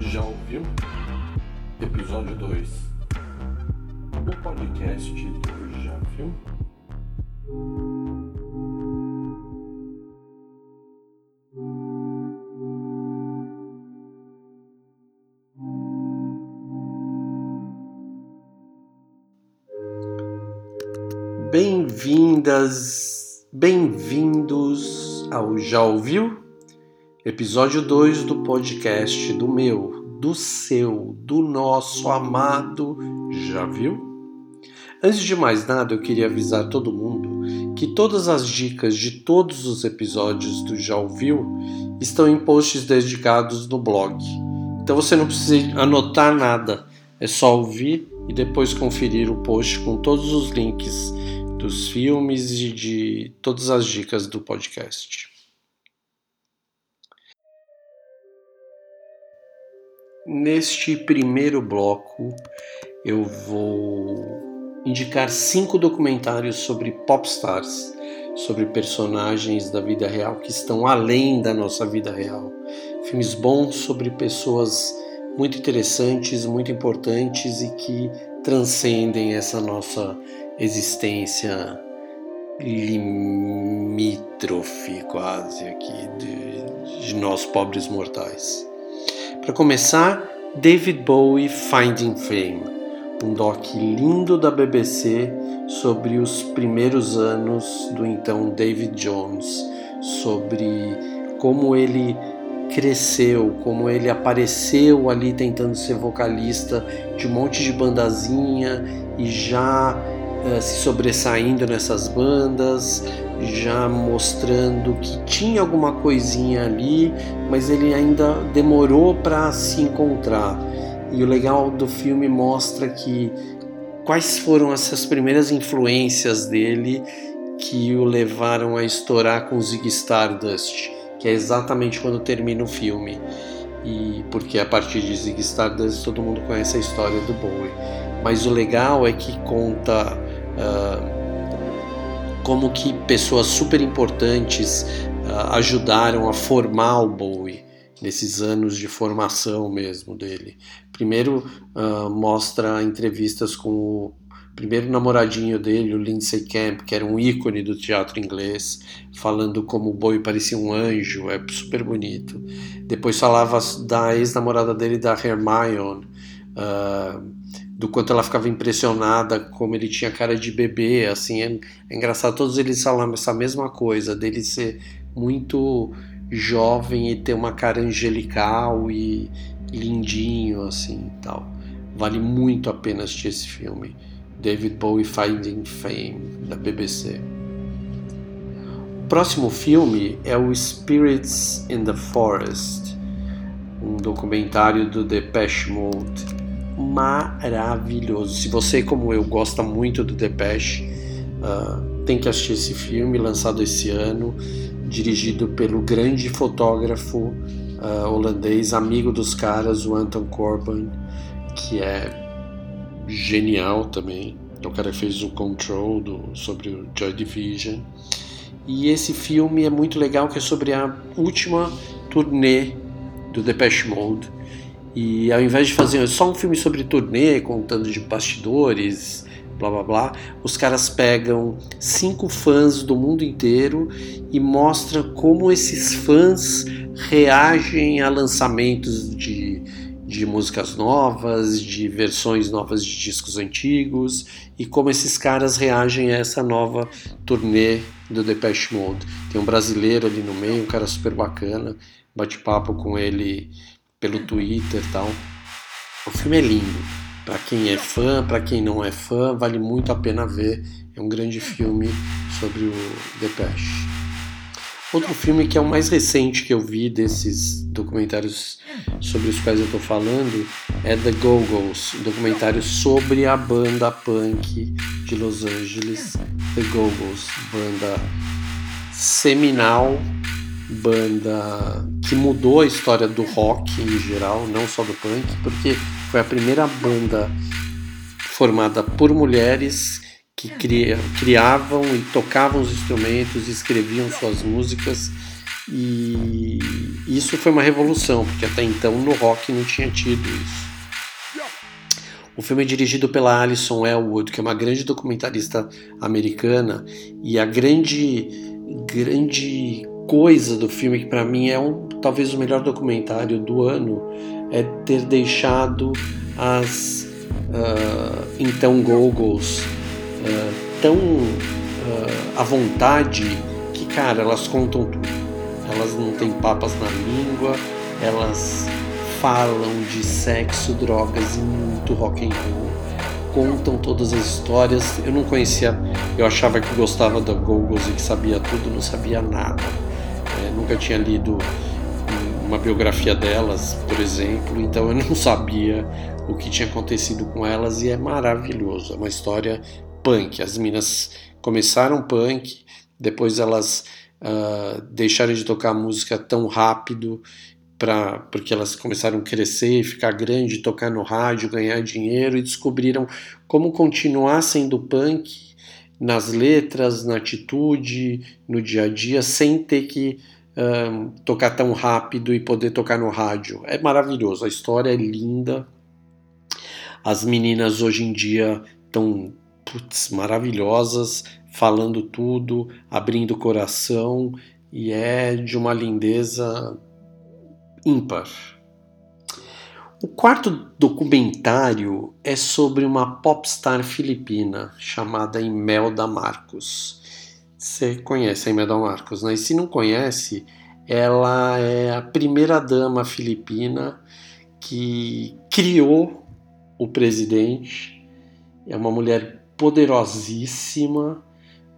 Já ouviu? Episódio 2 O podcast do Já Viu? Bem-vindas, bem-vindos ao Já Ouviu? Episódio 2 do podcast do meu, do seu, do nosso amado Já Viu? Antes de mais nada, eu queria avisar todo mundo que todas as dicas de todos os episódios do Já Ouviu estão em posts dedicados no blog. Então você não precisa anotar nada, é só ouvir e depois conferir o post com todos os links dos filmes e de todas as dicas do podcast. Neste primeiro bloco, eu vou indicar cinco documentários sobre popstars, sobre personagens da vida real que estão além da nossa vida real. Filmes bons sobre pessoas muito interessantes, muito importantes e que transcendem essa nossa existência limítrofe quase aqui de, de nós pobres mortais. Para começar, David Bowie Finding Fame, um doc lindo da BBC sobre os primeiros anos do então David Jones, sobre como ele cresceu, como ele apareceu ali tentando ser vocalista de um monte de bandazinha e já uh, se sobressaindo nessas bandas, já mostrando que tinha alguma coisinha ali, mas ele ainda demorou para se encontrar. E o legal do filme mostra que quais foram essas primeiras influências dele que o levaram a estourar com Zig Stardust, que é exatamente quando termina o filme. E porque a partir de Zig Stardust todo mundo conhece a história do Bowie. Mas o legal é que conta uh, como que pessoas super importantes uh, ajudaram a formar o Bowie nesses anos de formação mesmo dele. Primeiro uh, mostra entrevistas com o primeiro namoradinho dele, o Lindsay Camp, que era um ícone do teatro inglês, falando como o Bowie parecia um anjo, é super bonito. Depois falava da ex-namorada dele, da Hermione, uh, do quanto ela ficava impressionada como ele tinha cara de bebê, assim, é, é engraçado, todos eles falam essa mesma coisa, dele ser muito jovem e ter uma cara angelical e lindinho, assim, tal. Vale muito a pena assistir esse filme. David Bowie Finding Fame, da BBC. O próximo filme é o Spirits in the Forest, um documentário do Depeche Mode maravilhoso. Se você, como eu, gosta muito do Depeche, uh, tem que assistir esse filme, lançado esse ano, dirigido pelo grande fotógrafo uh, holandês, amigo dos caras, o Anton Corbijn, que é genial também. É o cara que fez o Control do, sobre o Joy Division. E esse filme é muito legal, que é sobre a última turnê do Depeche Mode e ao invés de fazer só um filme sobre turnê, contando de bastidores, blá blá blá, os caras pegam cinco fãs do mundo inteiro e mostram como esses fãs reagem a lançamentos de, de músicas novas, de versões novas de discos antigos e como esses caras reagem a essa nova turnê do Depeche Mode. Tem um brasileiro ali no meio, um cara super bacana, bate papo com ele pelo Twitter e tal. O filme é lindo. Para quem é fã, para quem não é fã, vale muito a pena ver. É um grande filme sobre o Depeche. Outro filme que é o mais recente que eu vi desses documentários sobre os quais eu estou falando é The Go-Go's, um documentário sobre a banda punk de Los Angeles, The Go-Go's, banda seminal banda que mudou a história do rock em geral, não só do punk, porque foi a primeira banda formada por mulheres que criavam e tocavam os instrumentos, escreviam suas músicas e isso foi uma revolução, porque até então no rock não tinha tido isso. O filme é dirigido pela Alison Elwood, que é uma grande documentarista americana, e a grande grande coisa do filme que para mim é um, talvez o melhor documentário do ano é ter deixado as uh, então goggles uh, tão uh, à vontade que cara elas contam tudo. Elas não têm papas na língua elas falam de sexo drogas e muito rock and roll. Contam todas as histórias. Eu não conhecia eu achava que gostava da goggles e que sabia tudo não sabia nada nunca tinha lido uma biografia delas, por exemplo, então eu não sabia o que tinha acontecido com elas e é maravilhoso. É uma história punk. As minas começaram punk, depois elas uh, deixaram de tocar música tão rápido pra, porque elas começaram a crescer, ficar grande, tocar no rádio, ganhar dinheiro e descobriram como continuar sendo punk nas letras, na atitude, no dia a dia, sem ter que um, tocar tão rápido e poder tocar no rádio. É maravilhoso, a história é linda. As meninas hoje em dia estão maravilhosas, falando tudo, abrindo o coração e é de uma lindeza ímpar. O quarto documentário é sobre uma popstar filipina chamada Imelda Marcos. Você conhece a Imelda Marcos, né? E se não conhece, ela é a primeira dama filipina que criou o presidente. É uma mulher poderosíssima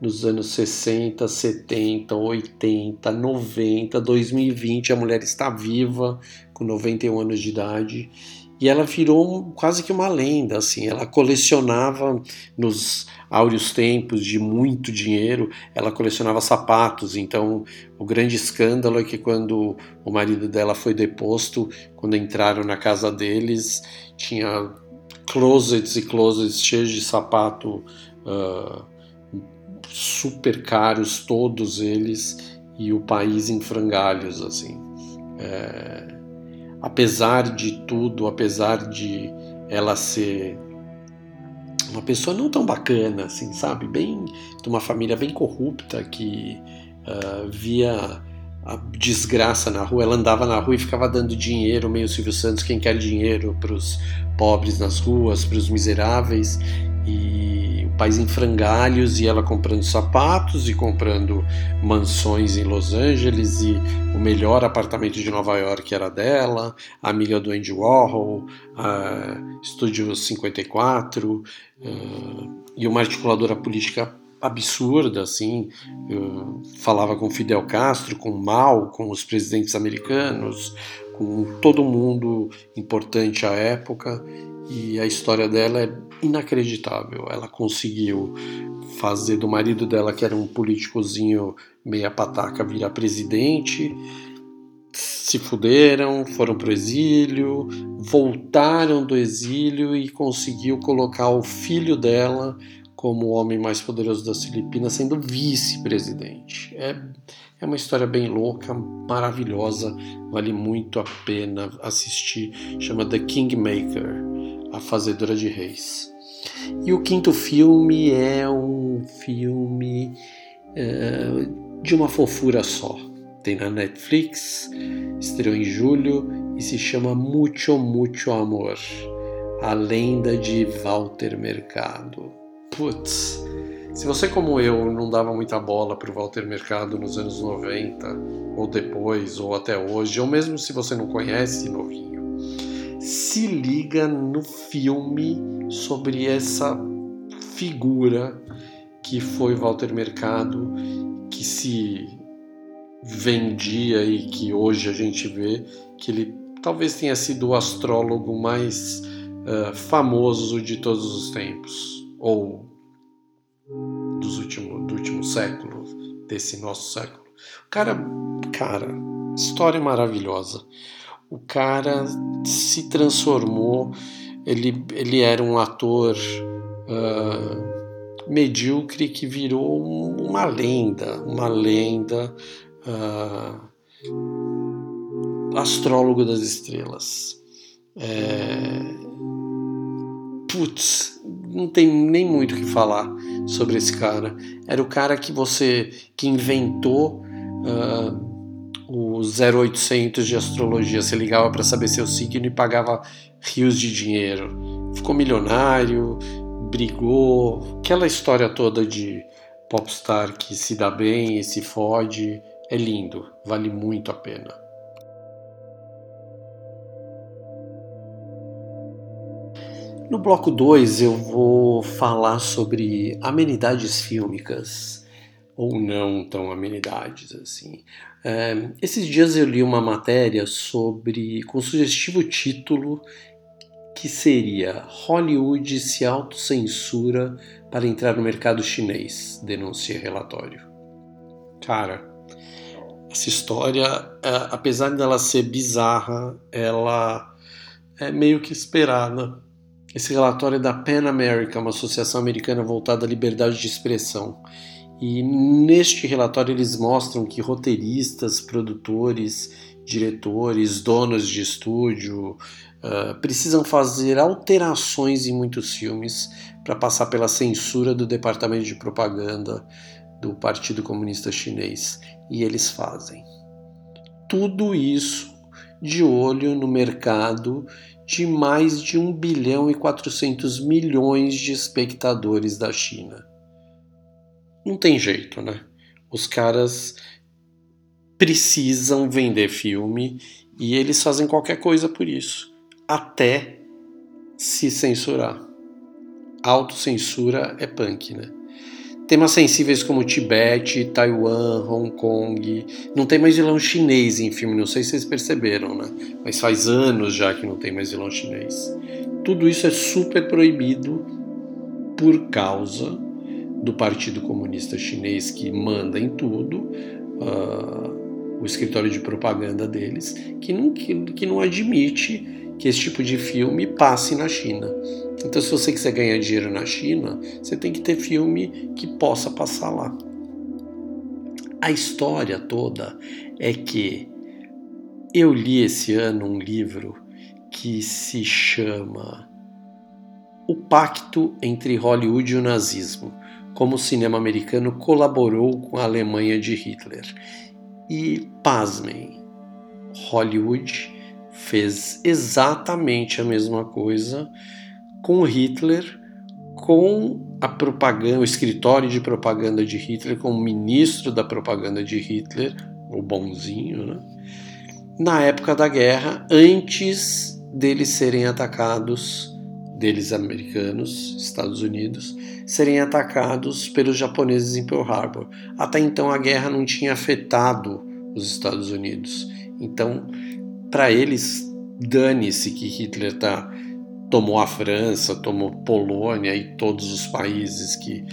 nos anos 60, 70, 80, 90, 2020. A mulher está viva, com 91 anos de idade, e ela virou quase que uma lenda, assim, ela colecionava nos áureos tempos de muito dinheiro, ela colecionava sapatos, então o grande escândalo é que quando o marido dela foi deposto, quando entraram na casa deles, tinha closets e closets cheios de sapato uh, super caros, todos eles, e o país em frangalhos, assim. É, apesar de tudo, apesar de ela ser uma pessoa não tão bacana, assim, sabe? Bem de uma família bem corrupta que uh, via a desgraça na rua. Ela andava na rua e ficava dando dinheiro, meio Silvio Santos, quem quer dinheiro para os pobres nas ruas, para os miseráveis. E o país em frangalhos e ela comprando sapatos e comprando mansões em Los Angeles e o melhor apartamento de Nova York era dela, amiga do Andy Warhol, Estúdio 54 uh, e uma articuladora política absurda, assim, falava com Fidel Castro, com Mao, com os presidentes americanos, com todo mundo importante à época e a história dela é inacreditável. Ela conseguiu fazer do marido dela, que era um políticozinho meia pataca, virar presidente. Se fuderam, foram para o exílio, voltaram do exílio e conseguiu colocar o filho dela como o homem mais poderoso das Filipinas, sendo vice-presidente. É, é uma história bem louca, maravilhosa, vale muito a pena assistir. Chama The Kingmaker, a Fazedora de Reis. E o quinto filme é um filme é, de uma fofura só. Tem na Netflix, estreou em julho e se chama Mucho Mucho Amor. A lenda de Walter Mercado. Putz, se você como eu não dava muita bola para o Walter Mercado nos anos 90, ou depois, ou até hoje, ou mesmo se você não conhece novinho, se liga no filme sobre essa figura que foi Walter Mercado, que se vendia e que hoje a gente vê que ele talvez tenha sido o astrólogo mais uh, famoso de todos os tempos ou dos último, do último século, desse nosso século. O cara, cara, história maravilhosa. O cara se transformou, ele, ele era um ator uh, medíocre que virou uma lenda, uma lenda uh, astrólogo das estrelas. É... Putz, não tem nem muito o que falar sobre esse cara. Era o cara que você que inventou uh, o 0800 de astrologia. Você ligava para saber seu signo e pagava rios de dinheiro. Ficou milionário, brigou, aquela história toda de popstar que se dá bem e se fode. É lindo, vale muito a pena. No bloco 2 eu vou falar sobre amenidades fílmicas, ou não tão amenidades assim. É, esses dias eu li uma matéria sobre, com sugestivo título, que seria Hollywood se autocensura para entrar no mercado chinês, denuncia relatório. Cara, essa história, é, apesar dela ser bizarra, ela é meio que esperada esse relatório é da Pan America, uma associação americana voltada à liberdade de expressão. E neste relatório eles mostram que roteiristas, produtores, diretores, donos de estúdio uh, precisam fazer alterações em muitos filmes para passar pela censura do departamento de propaganda do Partido Comunista Chinês. E eles fazem. Tudo isso de olho no mercado de mais de 1 bilhão e 400 milhões de espectadores da China. Não tem jeito, né? Os caras precisam vender filme e eles fazem qualquer coisa por isso, até se censurar. Autocensura é punk, né? Temas sensíveis como Tibete, Taiwan, Hong Kong. Não tem mais vilão chinês em filme, não sei se vocês perceberam, né? Mas faz anos já que não tem mais vilão chinês. Tudo isso é super proibido por causa do Partido Comunista Chinês que manda em tudo, uh, o escritório de propaganda deles, que não, que, que não admite que esse tipo de filme passe na China. Então, se você quiser ganhar dinheiro na China, você tem que ter filme que possa passar lá. A história toda é que eu li esse ano um livro que se chama O Pacto entre Hollywood e o Nazismo: Como o cinema americano colaborou com a Alemanha de Hitler. E pasmem, Hollywood fez exatamente a mesma coisa com Hitler, com a propaganda, o escritório de propaganda de Hitler, com o ministro da propaganda de Hitler, o bonzinho, né? na época da guerra, antes deles serem atacados, deles americanos, Estados Unidos, serem atacados pelos japoneses em Pearl Harbor. Até então a guerra não tinha afetado os Estados Unidos. Então, para eles, dane-se que Hitler está tomou a França, tomou Polônia e todos os países que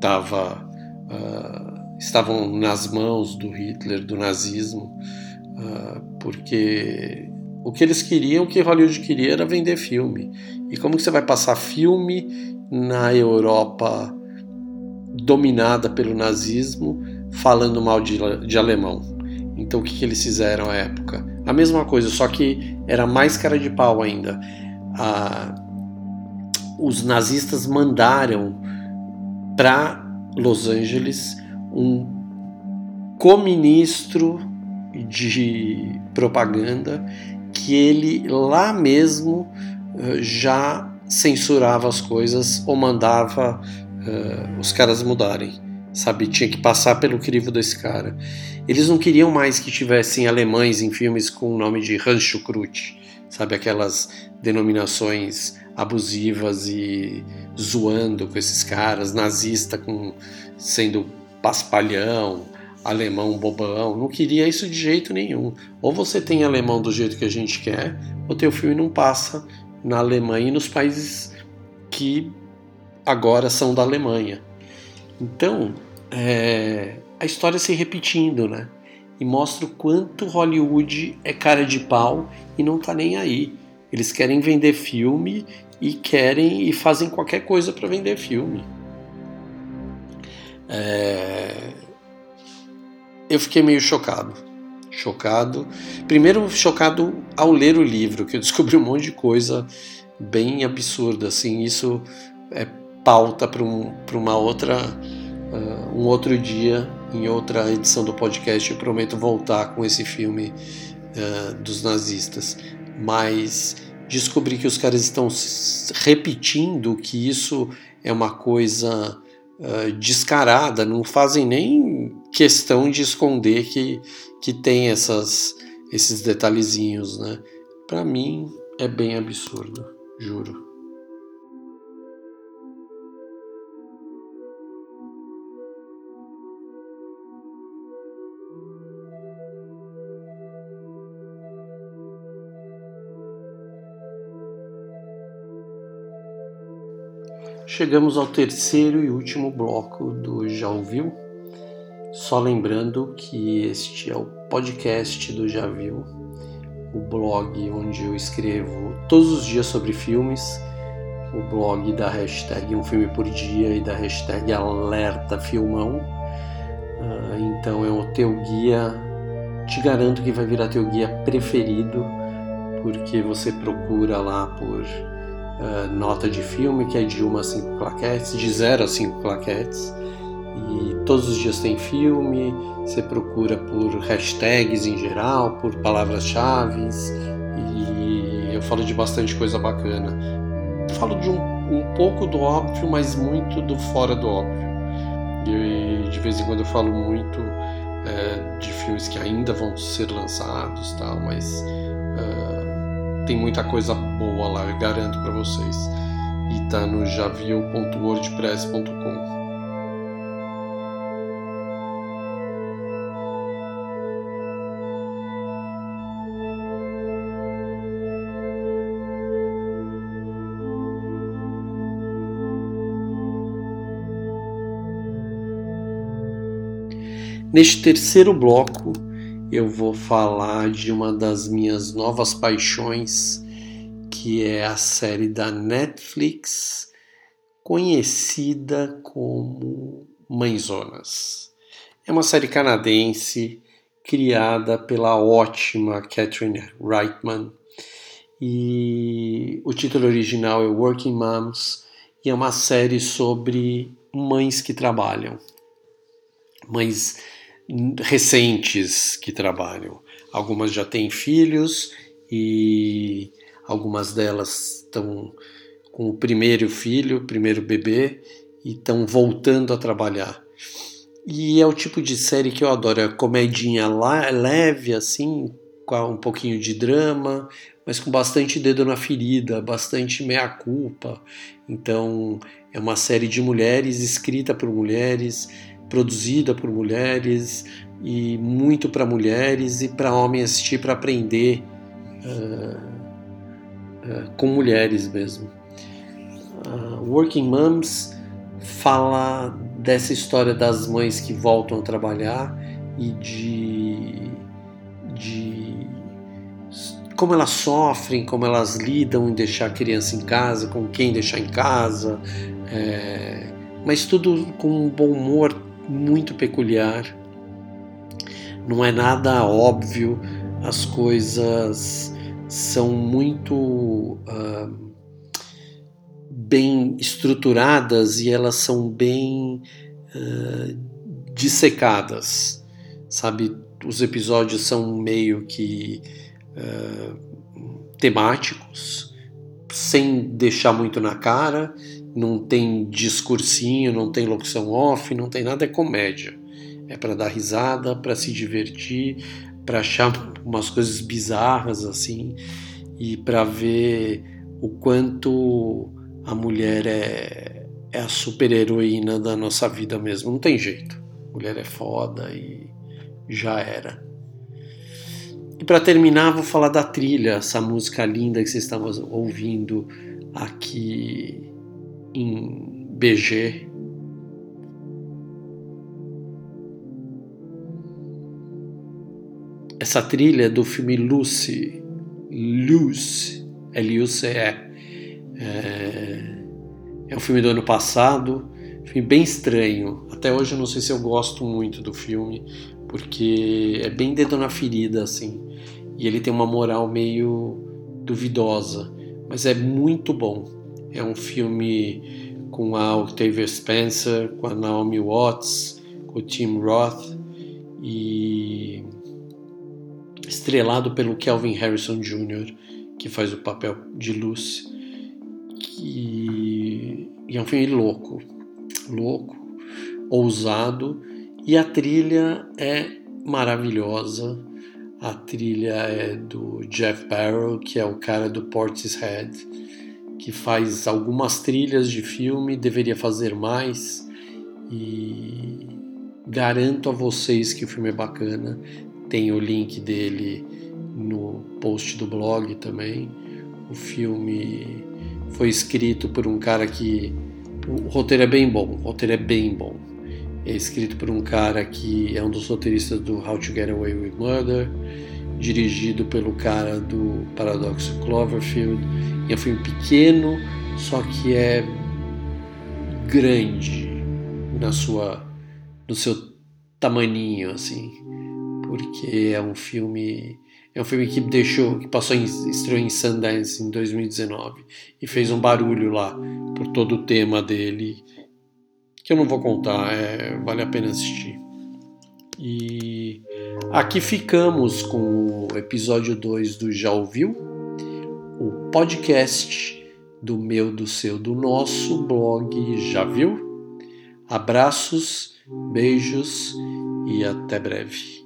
tava, uh, estavam nas mãos do Hitler, do nazismo, uh, porque o que eles queriam, o que Hollywood queria era vender filme. E como que você vai passar filme na Europa dominada pelo nazismo falando mal de, de alemão? Então o que, que eles fizeram à época? A mesma coisa, só que era mais cara de pau ainda a, os nazistas mandaram para Los Angeles um co-ministro de propaganda que ele lá mesmo uh, já censurava as coisas ou mandava uh, os caras mudarem. Sabe, tinha que passar pelo crivo desse cara. Eles não queriam mais que tivessem alemães em filmes com o nome de Rancho Cruz sabe? Aquelas denominações abusivas e zoando com esses caras, nazista com sendo paspalhão, alemão bobão. Não queria isso de jeito nenhum. Ou você tem alemão do jeito que a gente quer, ou teu filme não passa na Alemanha e nos países que agora são da Alemanha. Então, é, a história se repetindo, né? E mostra o quanto Hollywood é cara de pau e não tá nem aí. Eles querem vender filme e querem e fazem qualquer coisa para vender filme. É... Eu fiquei meio chocado. chocado. Primeiro, chocado ao ler o livro, que eu descobri um monte de coisa bem absurda. Assim, isso é pauta para um, uma outra, uh, um outro dia, em outra edição do podcast. Eu prometo voltar com esse filme uh, dos nazistas. Mas descobri que os caras estão repetindo que isso é uma coisa uh, descarada, não fazem nem questão de esconder que, que tem essas, esses detalhezinhos, né? Para mim é bem absurdo, juro. Chegamos ao terceiro e último bloco do Já Ouviu? Só lembrando que este é o podcast do Já Viu, o blog onde eu escrevo todos os dias sobre filmes, o blog da hashtag Um Filme por Dia e da hashtag Alerta Filmão. Ah, então é o teu guia, te garanto que vai virar teu guia preferido, porque você procura lá por uh, nota de filme, que é de 1 a 5 claquetes, de 0 a 5 claquetes. E todos os dias tem filme, você procura por hashtags em geral, por palavras-chave, e eu falo de bastante coisa bacana. Falo de um, um pouco do óbvio, mas muito do fora do óbvio. E de vez em quando eu falo muito é, de filmes que ainda vão ser lançados, tal, mas tem muita coisa boa lá, eu garanto para vocês. E tá no javiu.wordpress.com. Neste terceiro bloco, eu vou falar de uma das minhas novas paixões, que é a série da Netflix conhecida como Mãezonas. É uma série canadense criada pela ótima Catherine Reitman e o título original é Working Moms e é uma série sobre mães que trabalham, mães recentes que trabalham. Algumas já têm filhos e algumas delas estão com o primeiro filho, o primeiro bebê e estão voltando a trabalhar. E é o tipo de série que eu adoro, é comedinha leve assim, com um pouquinho de drama, mas com bastante dedo na ferida, bastante meia-culpa. Então, é uma série de mulheres, escrita por mulheres, produzida por mulheres e muito para mulheres e para homens assistir para aprender uh, uh, com mulheres mesmo. Uh, Working Moms fala dessa história das mães que voltam a trabalhar e de, de como elas sofrem, como elas lidam em deixar a criança em casa, com quem deixar em casa, é, mas tudo com um bom humor muito peculiar, não é nada óbvio, as coisas são muito uh, bem estruturadas e elas são bem uh, dissecadas, sabe? Os episódios são meio que uh, temáticos, sem deixar muito na cara não tem discursinho, não tem locução off, não tem nada, é comédia. É para dar risada, para se divertir, para achar umas coisas bizarras assim e para ver o quanto a mulher é, é a super heroína da nossa vida mesmo. Não tem jeito. Mulher é foda e já era. E para terminar, vou falar da trilha, essa música linda que vocês estavam ouvindo aqui em BG. Essa trilha é do filme Lucy, Lucy, L-U-C-E. É, é um filme do ano passado, Filme bem estranho. Até hoje eu não sei se eu gosto muito do filme, porque é bem dedo na ferida, assim. E ele tem uma moral meio duvidosa, mas é muito bom. É um filme com a Octavia Spencer, com a Naomi Watts, com o Tim Roth e estrelado pelo Kelvin Harrison Jr., que faz o papel de Lucy. E, é um filme louco, louco, ousado, e a trilha é maravilhosa. A trilha é do Jeff Barrow, que é o cara do Portishead, que faz algumas trilhas de filme, deveria fazer mais. E garanto a vocês que o filme é bacana. Tem o link dele no post do blog também. O filme foi escrito por um cara que. O roteiro é bem bom, o roteiro é bem bom. É escrito por um cara que é um dos roteiristas do How to Get Away with Murder, dirigido pelo cara do Paradoxo Cloverfield. É um filme pequeno, só que é grande na sua no seu tamaninho assim porque é um filme é um filme que deixou que passou em, estreou em Sundance em 2019 e fez um barulho lá por todo o tema dele que eu não vou contar é, vale a pena assistir e aqui ficamos com o episódio 2 do Já Ouviu o podcast do meu, do seu, do nosso blog Já Viu? Abraços, beijos e até breve.